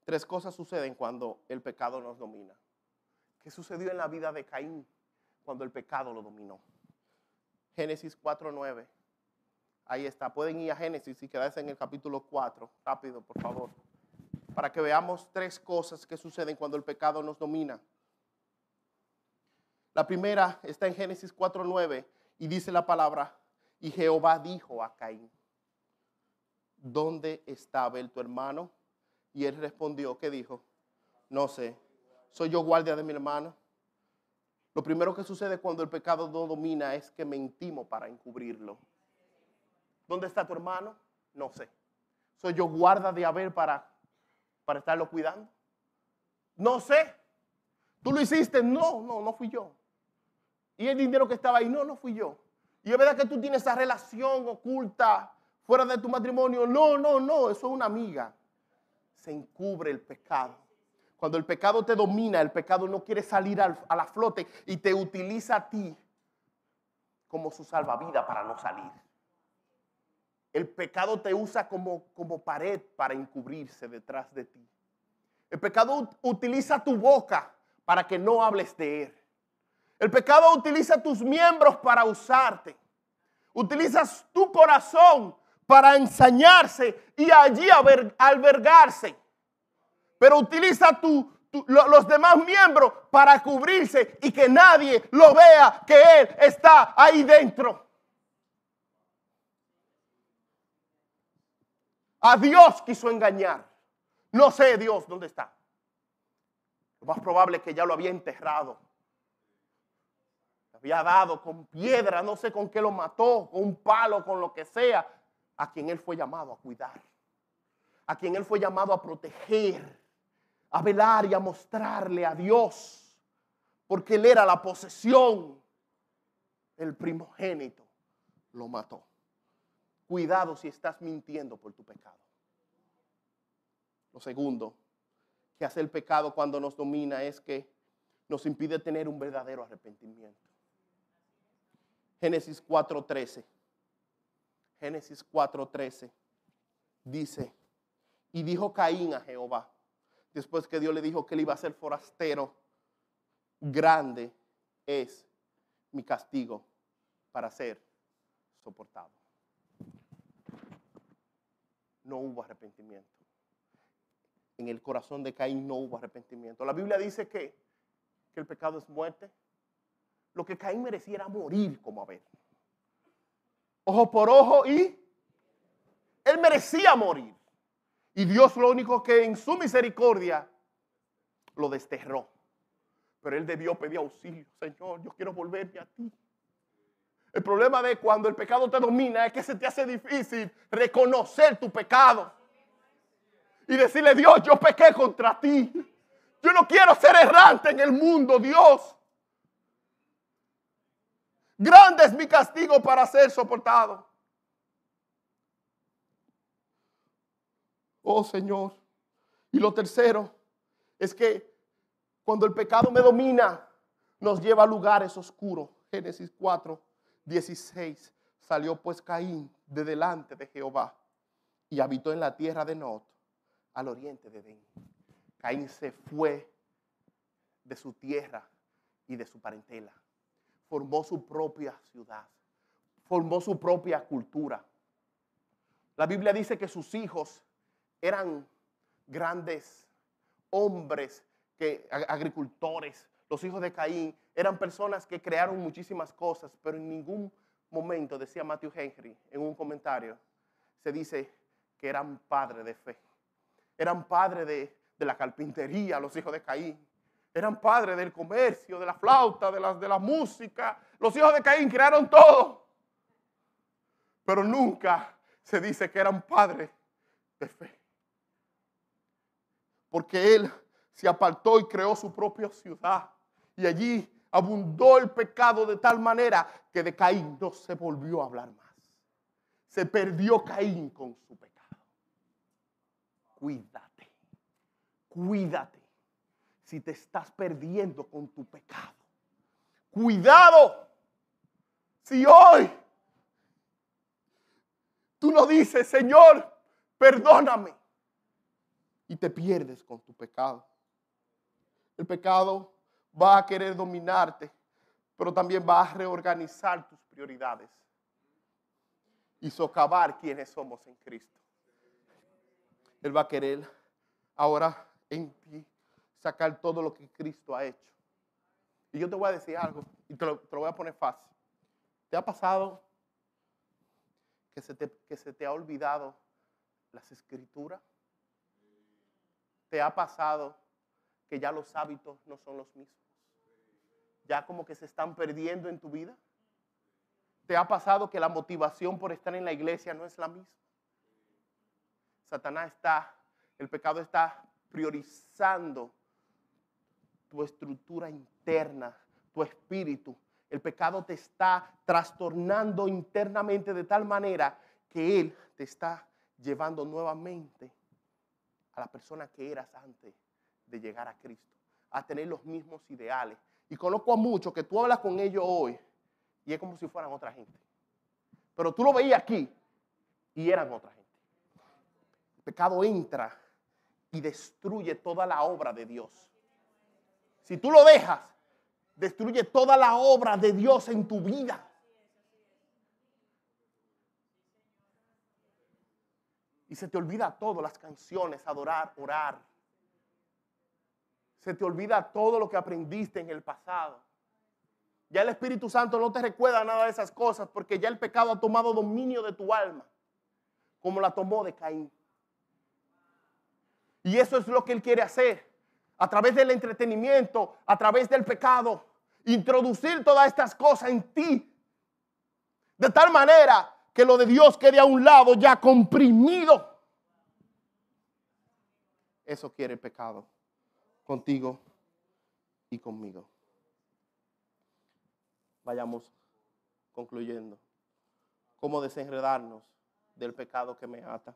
Tres cosas suceden cuando el pecado nos domina. ¿Qué sucedió en la vida de Caín cuando el pecado lo dominó? Génesis 4.9. Ahí está. Pueden ir a Génesis y quedarse en el capítulo 4. Rápido, por favor. Para que veamos tres cosas que suceden cuando el pecado nos domina. La primera está en Génesis 4.9 y dice la palabra, y Jehová dijo a Caín, ¿dónde está Abel tu hermano? Y él respondió, ¿qué dijo? No sé, soy yo guardia de mi hermano. Lo primero que sucede cuando el pecado no domina es que mentimos para encubrirlo. ¿Dónde está tu hermano? No sé. ¿Soy yo guarda de Abel para, para estarlo cuidando? No sé. ¿Tú lo hiciste? No, no, no fui yo. ¿Y el dinero que estaba ahí? No, no fui yo. ¿Y es verdad que tú tienes esa relación oculta fuera de tu matrimonio? No, no, no, eso es una amiga. Se encubre el pecado. Cuando el pecado te domina, el pecado no quiere salir a la flote y te utiliza a ti como su salvavidas para no salir. El pecado te usa como, como pared para encubrirse detrás de ti. El pecado utiliza tu boca para que no hables de él. El pecado utiliza tus miembros para usarte. Utilizas tu corazón para ensañarse y allí albergarse. Pero utiliza los demás miembros para cubrirse y que nadie lo vea que Él está ahí dentro. A Dios quiso engañar. No sé Dios dónde está. Lo más probable es que ya lo había enterrado había dado con piedra, no sé con qué lo mató, con un palo, con lo que sea, a quien él fue llamado a cuidar, a quien él fue llamado a proteger, a velar y a mostrarle a Dios, porque él era la posesión, el primogénito, lo mató. Cuidado si estás mintiendo por tu pecado. Lo segundo que hace el pecado cuando nos domina es que nos impide tener un verdadero arrepentimiento. Génesis 4:13. Génesis 4:13 dice, y dijo Caín a Jehová, después que Dios le dijo que él iba a ser forastero, grande es mi castigo para ser soportado. No hubo arrepentimiento. En el corazón de Caín no hubo arrepentimiento. La Biblia dice que, que el pecado es muerte, lo que Caín merecía era morir como Abel. Ojo por ojo y él merecía morir. Y Dios lo único que en su misericordia lo desterró. Pero él debió pedir auxilio. Señor, yo quiero volverme a ti. El problema de cuando el pecado te domina es que se te hace difícil reconocer tu pecado. Y decirle, Dios, yo pequé contra ti. Yo no quiero ser errante en el mundo, Dios. Grande es mi castigo para ser soportado. Oh Señor. Y lo tercero es que cuando el pecado me domina, nos lleva a lugares oscuros. Génesis 4, 16. Salió pues Caín de delante de Jehová y habitó en la tierra de Not, al oriente de Edén. Caín se fue de su tierra y de su parentela formó su propia ciudad, formó su propia cultura. La Biblia dice que sus hijos eran grandes hombres, que, agricultores. Los hijos de Caín eran personas que crearon muchísimas cosas, pero en ningún momento, decía Matthew Henry en un comentario, se dice que eran padres de fe. eran padres de, de la carpintería, los hijos de Caín. Eran padres del comercio, de la flauta, de la, de la música. Los hijos de Caín crearon todo. Pero nunca se dice que eran padres de fe. Porque él se apartó y creó su propia ciudad. Y allí abundó el pecado de tal manera que de Caín no se volvió a hablar más. Se perdió Caín con su pecado. Cuídate, cuídate si te estás perdiendo con tu pecado. Cuidado. Si hoy tú no dices, Señor, perdóname, y te pierdes con tu pecado. El pecado va a querer dominarte, pero también va a reorganizar tus prioridades y socavar quienes somos en Cristo. Él va a querer ahora en ti sacar todo lo que Cristo ha hecho. Y yo te voy a decir algo, y te lo, voy a poner fácil. ¿Te ha pasado que se te, que se te ha olvidado las escrituras? ¿Te ha pasado que ya los hábitos no son los mismos? ¿Ya como que se están perdiendo en tu vida? ¿Te ha pasado que la motivación por estar en la iglesia no es la misma? Satanás está, el pecado está priorizando tu estructura interna, tu espíritu. El pecado te está trastornando internamente de tal manera que Él te está llevando nuevamente a la persona que eras antes de llegar a Cristo, a tener los mismos ideales. Y conozco a muchos que tú hablas con ellos hoy y es como si fueran otra gente. Pero tú lo veías aquí y eran otra gente. El pecado entra y destruye toda la obra de Dios. Si tú lo dejas, destruye toda la obra de Dios en tu vida. Y se te olvida todo, las canciones, adorar, orar. Se te olvida todo lo que aprendiste en el pasado. Ya el Espíritu Santo no te recuerda nada de esas cosas porque ya el pecado ha tomado dominio de tu alma, como la tomó de Caín. Y eso es lo que Él quiere hacer a través del entretenimiento, a través del pecado, introducir todas estas cosas en ti. De tal manera que lo de Dios quede a un lado ya comprimido. Eso quiere el pecado contigo y conmigo. Vayamos concluyendo. ¿Cómo desenredarnos del pecado que me ata?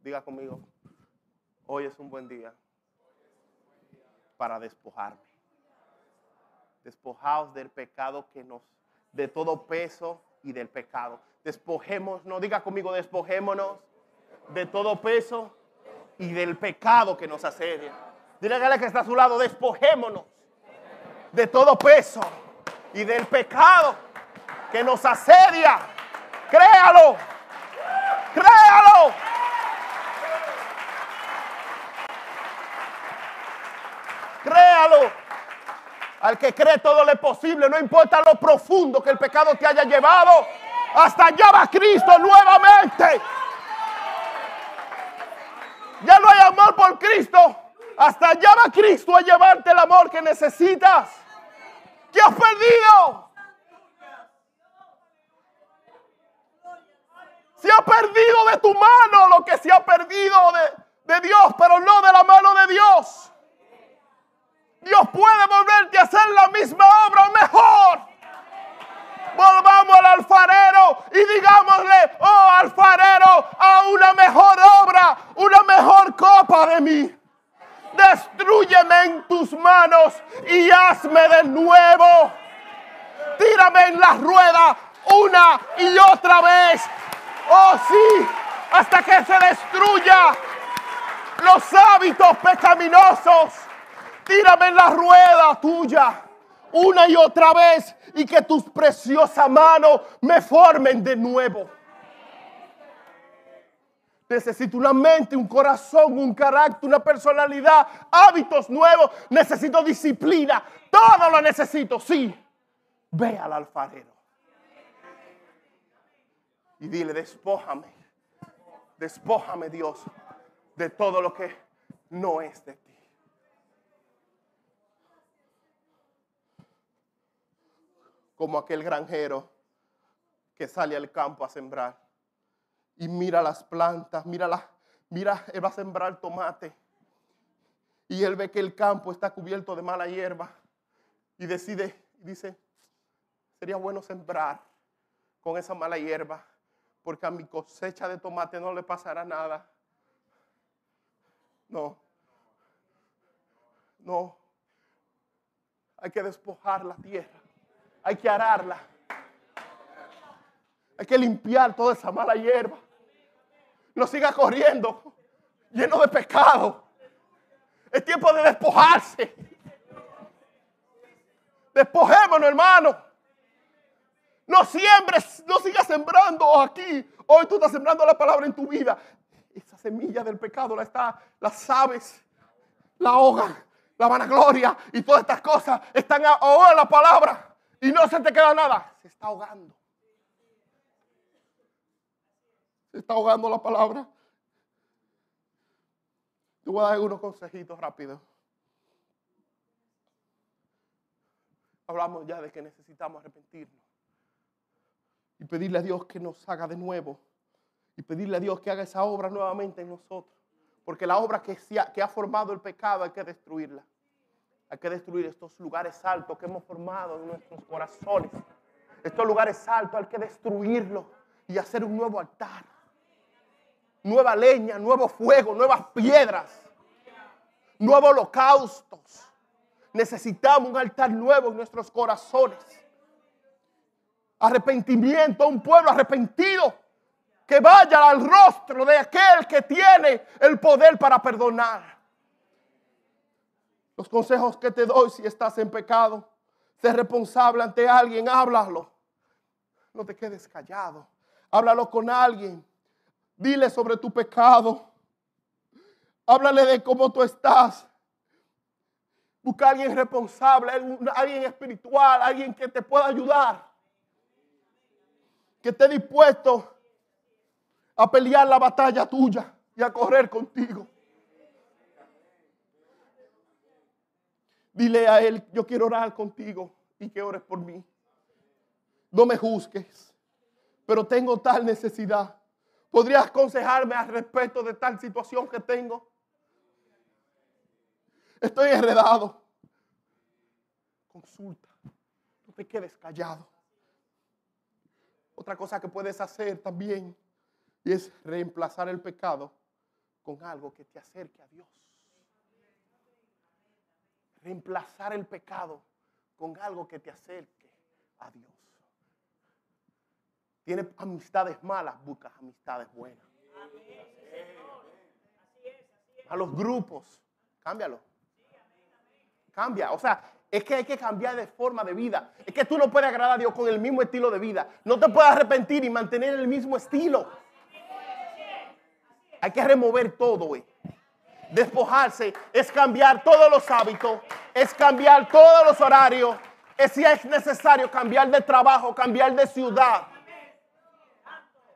Diga conmigo, Hoy es un buen día para despojarme. Despojaos del pecado que nos, de todo peso y del pecado. Despojémonos, no diga conmigo, despojémonos de todo peso y del pecado que nos asedia. Dile a que está a su lado, despojémonos de todo peso y del pecado que nos asedia. Créalo, créalo. Créalo. Al que cree todo lo posible, no importa lo profundo que el pecado te haya llevado, hasta allá va Cristo nuevamente. Ya no hay amor por Cristo, hasta allá va Cristo a llevarte el amor que necesitas. ¿Qué has perdido? Se ha perdido de tu mano lo que se ha perdido de, de Dios, pero no de la mano de Dios. Dios puede volverte a hacer la misma obra mejor. Volvamos al alfarero y digámosle, oh alfarero, a una mejor obra, una mejor copa de mí. Destruyeme en tus manos y hazme de nuevo. Tírame en la rueda una y otra vez. Oh sí, hasta que se destruya los hábitos pecaminosos tírame en la rueda tuya una y otra vez y que tus preciosas manos me formen de nuevo. Necesito una mente, un corazón, un carácter, una personalidad, hábitos nuevos. Necesito disciplina. Todo lo necesito, sí. Ve al alfarero. Y dile, despójame Despójame, Dios, de todo lo que no es de ti. Como aquel granjero que sale al campo a sembrar. Y mira las plantas, mira las, mira, él va a sembrar tomate. Y él ve que el campo está cubierto de mala hierba y decide, dice, sería bueno sembrar con esa mala hierba porque a mi cosecha de tomate no le pasará nada. No, no, hay que despojar la tierra, hay que ararla, hay que limpiar toda esa mala hierba. No siga corriendo lleno de pecado. Es tiempo de despojarse. Despojémonos, hermano. No siembres, no sigas sembrando aquí. Hoy tú estás sembrando la palabra en tu vida. Esa semilla del pecado la está, las aves, la ahogan, la vanagloria y todas estas cosas están ahogando la palabra y no se te queda nada. Se está ahogando. Se está ahogando la palabra. Te voy a dar unos consejitos rápidos. Hablamos ya de que necesitamos arrepentirnos y pedirle a Dios que nos haga de nuevo y pedirle a Dios que haga esa obra nuevamente en nosotros. Porque la obra que, ha, que ha formado el pecado hay que destruirla. Hay que destruir estos lugares altos que hemos formado en nuestros corazones. Estos lugares altos hay que destruirlos y hacer un nuevo altar nueva leña, nuevo fuego, nuevas piedras, nuevos holocaustos. Necesitamos un altar nuevo en nuestros corazones. Arrepentimiento, un pueblo arrepentido que vaya al rostro de aquel que tiene el poder para perdonar. Los consejos que te doy si estás en pecado, sé responsable ante alguien, háblalo. No te quedes callado. Háblalo con alguien. Dile sobre tu pecado. Háblale de cómo tú estás. Busca a alguien responsable, alguien espiritual, alguien que te pueda ayudar. Que esté dispuesto a pelear la batalla tuya y a correr contigo. Dile a él, yo quiero orar contigo y que ores por mí. No me juzgues, pero tengo tal necesidad. ¿Podrías aconsejarme al respecto de tal situación que tengo? Estoy enredado. Consulta. No te quedes callado. Otra cosa que puedes hacer también es reemplazar el pecado con algo que te acerque a Dios. Reemplazar el pecado con algo que te acerque a Dios. Tienes amistades malas, buscas amistades buenas. A los grupos, cámbialo. Cambia, o sea, es que hay que cambiar de forma de vida. Es que tú no puedes agradar a Dios con el mismo estilo de vida. No te puedes arrepentir y mantener el mismo estilo. Hay que remover todo, güey. Despojarse es cambiar todos los hábitos, es cambiar todos los horarios, es si es necesario cambiar de trabajo, cambiar de ciudad.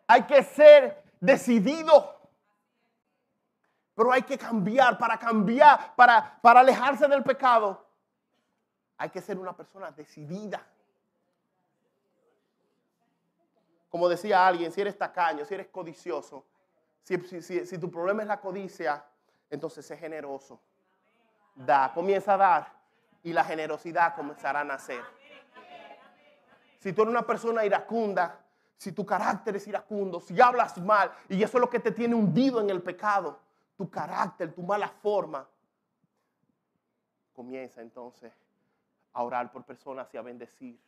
Hay que ser decidido. Pero hay que cambiar, para cambiar, para, para alejarse del pecado. Hay que ser una persona decidida. Como decía alguien, si eres tacaño, si eres codicioso, si, si, tu problema es la codicia, entonces sé generoso. Da, comienza a dar y la generosidad comenzará a nacer. Si tú eres una persona iracunda, si tu carácter es iracundo, si hablas mal y eso es lo que te tiene hundido en el pecado, tu carácter, tu mala forma, comienza entonces a orar por personas y a bendecir.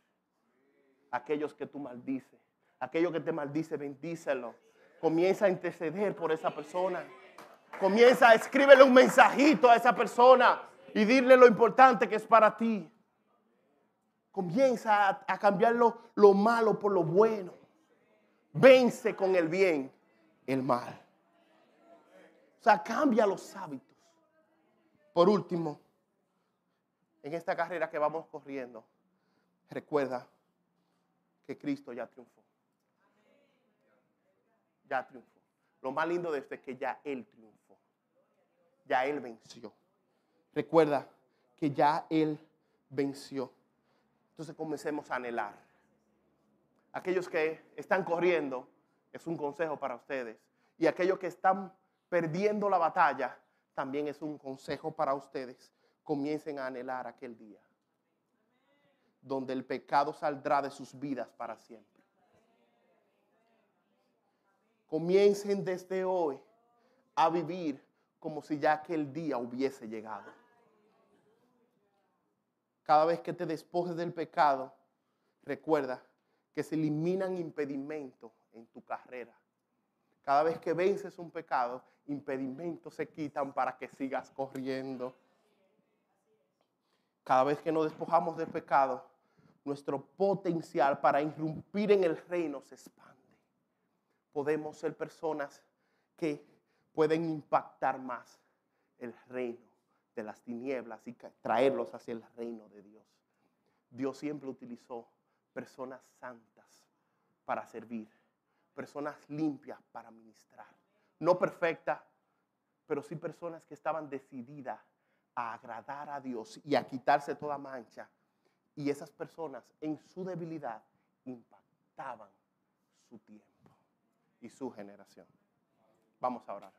Aquellos que tú maldices, aquellos que te maldice, bendícelo. Comienza a interceder por esa persona. Comienza a escríbele un mensajito a esa persona y dile lo importante que es para ti. Comienza a, cambiar lo malo por lo bueno vence con el bien el mal. O sea, cambia los hábitos. Por último, en esta carrera que vamos corriendo, recuerda que Cristo ya triunfó. Ya triunfó. Lo más lindo de esto es que ya Él triunfó. Ya Él venció. Recuerda que ya Él venció. Entonces comencemos a anhelar. Aquellos que están corriendo, es un consejo para ustedes. Y aquellos que están perdiendo la batalla, también es un consejo para ustedes. Comiencen a anhelar aquel día donde el pecado saldrá de sus vidas para siempre. Comiencen desde hoy a vivir como si ya aquel día hubiese llegado. Cada vez que te despojes del pecado, recuerda que se eliminan impedimentos en tu carrera. Cada vez que vences un pecado, impedimentos se quitan para que sigas corriendo. Cada vez que nos despojamos del pecado, nuestro potencial para irrumpir en el reino se expande. Podemos ser personas que pueden impactar más el reino de las tinieblas y traerlos hacia el reino de Dios. Dios siempre utilizó personas santas para servir, personas limpias para ministrar. No perfectas, pero sí personas que estaban decididas a agradar a Dios y a quitarse toda mancha y esas personas en su debilidad impactaban su tiempo y su generación. Vamos a orar.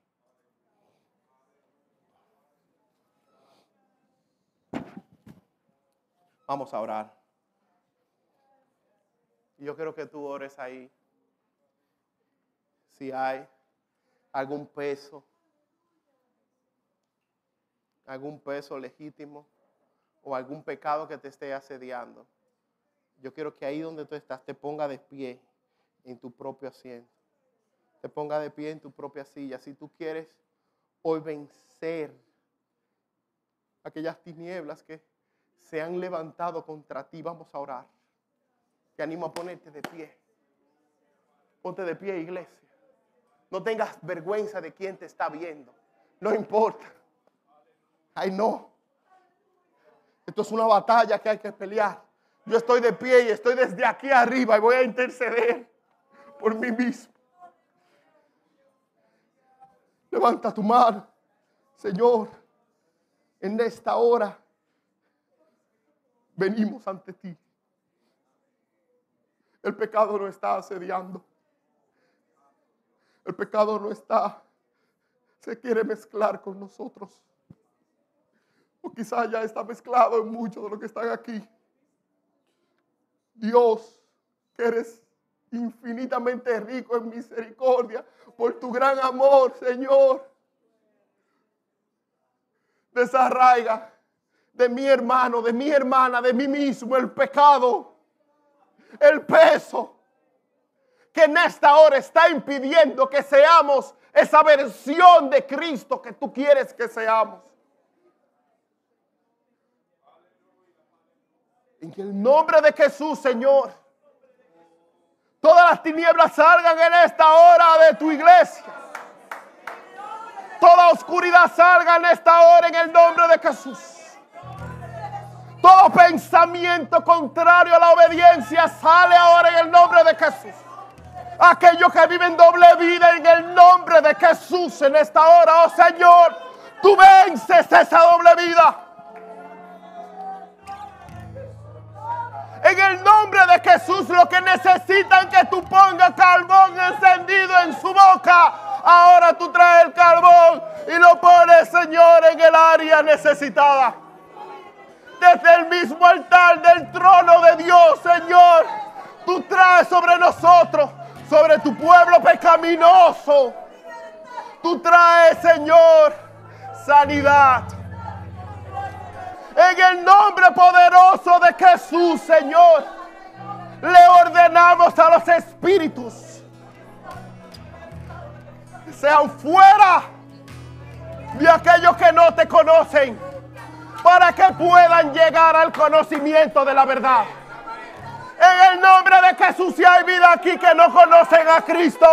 Vamos a orar. Yo quiero que tú ores ahí. Si hay algún peso, algún peso legítimo o algún pecado que te esté asediando, yo quiero que ahí donde tú estás te ponga de pie en tu propio asiento. Ponga de pie en tu propia silla. Si tú quieres hoy vencer aquellas tinieblas que se han levantado contra ti, vamos a orar. Te animo a ponerte de pie. Ponte de pie, iglesia. No tengas vergüenza de quien te está viendo. No importa. Ay, no. Esto es una batalla que hay que pelear. Yo estoy de pie y estoy desde aquí arriba y voy a interceder por mí mismo. Levanta tu mano, Señor, en esta hora venimos ante ti. El pecado no está asediando. El pecado no está, se quiere mezclar con nosotros quizás ya está mezclado en muchos de los que están aquí. Dios, que eres infinitamente rico en misericordia, por tu gran amor, Señor. Desarraiga de mi hermano, de mi hermana, de mí mismo el pecado, el peso que en esta hora está impidiendo que seamos esa versión de Cristo que tú quieres que seamos. En el nombre de Jesús, Señor. Todas las tinieblas salgan en esta hora de tu iglesia. Toda oscuridad salga en esta hora en el nombre de Jesús. Todo pensamiento contrario a la obediencia sale ahora en el nombre de Jesús. Aquellos que viven doble vida en el nombre de Jesús en esta hora, oh Señor, tú vences esa doble vida. En el nombre de Jesús, lo que necesitan que tú pongas carbón encendido en su boca. Ahora tú traes el carbón y lo pones, Señor, en el área necesitada. Desde el mismo altar del trono de Dios, Señor, tú traes sobre nosotros, sobre tu pueblo pecaminoso. Tú traes, Señor, sanidad. En el nombre poderoso de Jesús, Señor, le ordenamos a los espíritus sean fuera de aquellos que no te conocen para que puedan llegar al conocimiento de la verdad. En el nombre de Jesús, si hay vida aquí que no conocen a Cristo,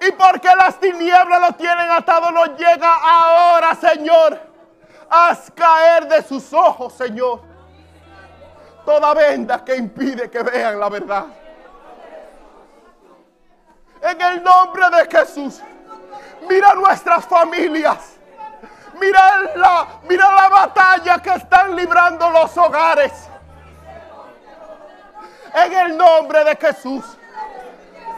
y porque las tinieblas lo tienen atado, no llega ahora, Señor Haz caer de sus ojos, Señor, toda venda que impide que vean la verdad. En el nombre de Jesús. Mira nuestras familias. Mira la, mira la batalla que están librando los hogares. En el nombre de Jesús.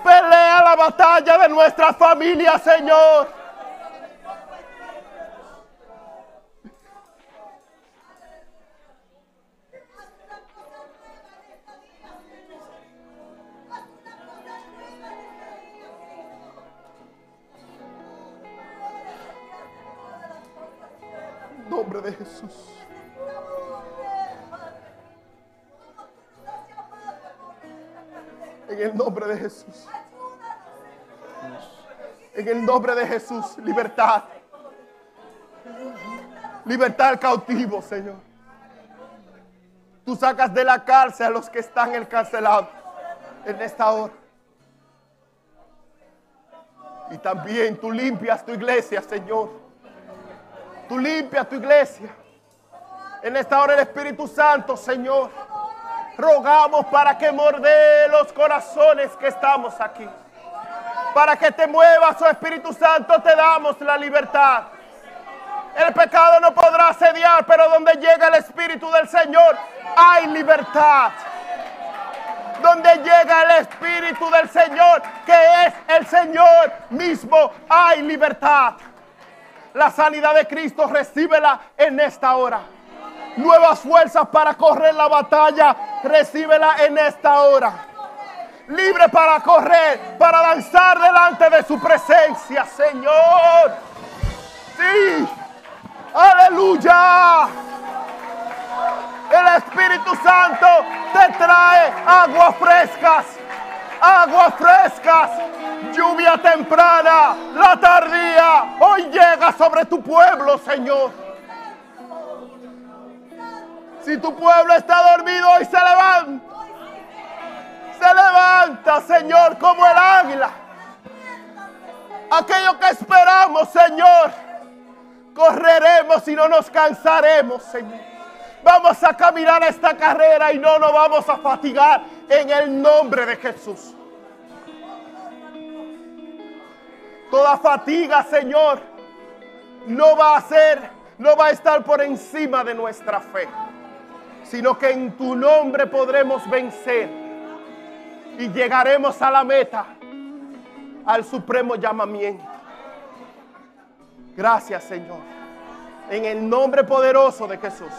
Pelea la batalla de nuestra familia, Señor. Nombre de Jesús. En el nombre de Jesús. En el nombre de Jesús, libertad. Libertad al cautivo, Señor. Tú sacas de la cárcel a los que están encarcelados en esta hora. Y también tú limpias tu iglesia, Señor. Tú limpias tu iglesia. En esta hora el Espíritu Santo, Señor. Rogamos para que morde los corazones que estamos aquí. Para que te muevas, oh Espíritu Santo, te damos la libertad. El pecado no podrá asediar, pero donde llega el Espíritu del Señor hay libertad. Donde llega el Espíritu del Señor, que es el Señor mismo, hay libertad. La sanidad de Cristo, recíbela en esta hora. Nuevas fuerzas para correr la batalla, recíbela en esta hora. Libre para correr, para danzar delante de su presencia, Señor. Sí. Aleluya. El Espíritu Santo te trae aguas frescas, aguas frescas, lluvia temprana, la tardía. Hoy llega sobre tu pueblo, Señor. Si tu pueblo está dormido, hoy se levanta. Se levanta, Señor, como el águila. Aquello que esperamos, Señor, correremos y no nos cansaremos, Señor. Vamos a caminar esta carrera y no nos vamos a fatigar en el nombre de Jesús. Toda fatiga, Señor, no va a ser, no va a estar por encima de nuestra fe, sino que en tu nombre podremos vencer y llegaremos a la meta, al supremo llamamiento. Gracias, Señor. En el nombre poderoso de Jesús.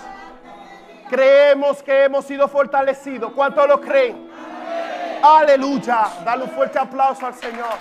Creemos que hemos sido fortalecidos. ¿Cuántos lo creen? Aleluya. Dale un fuerte aplauso al Señor.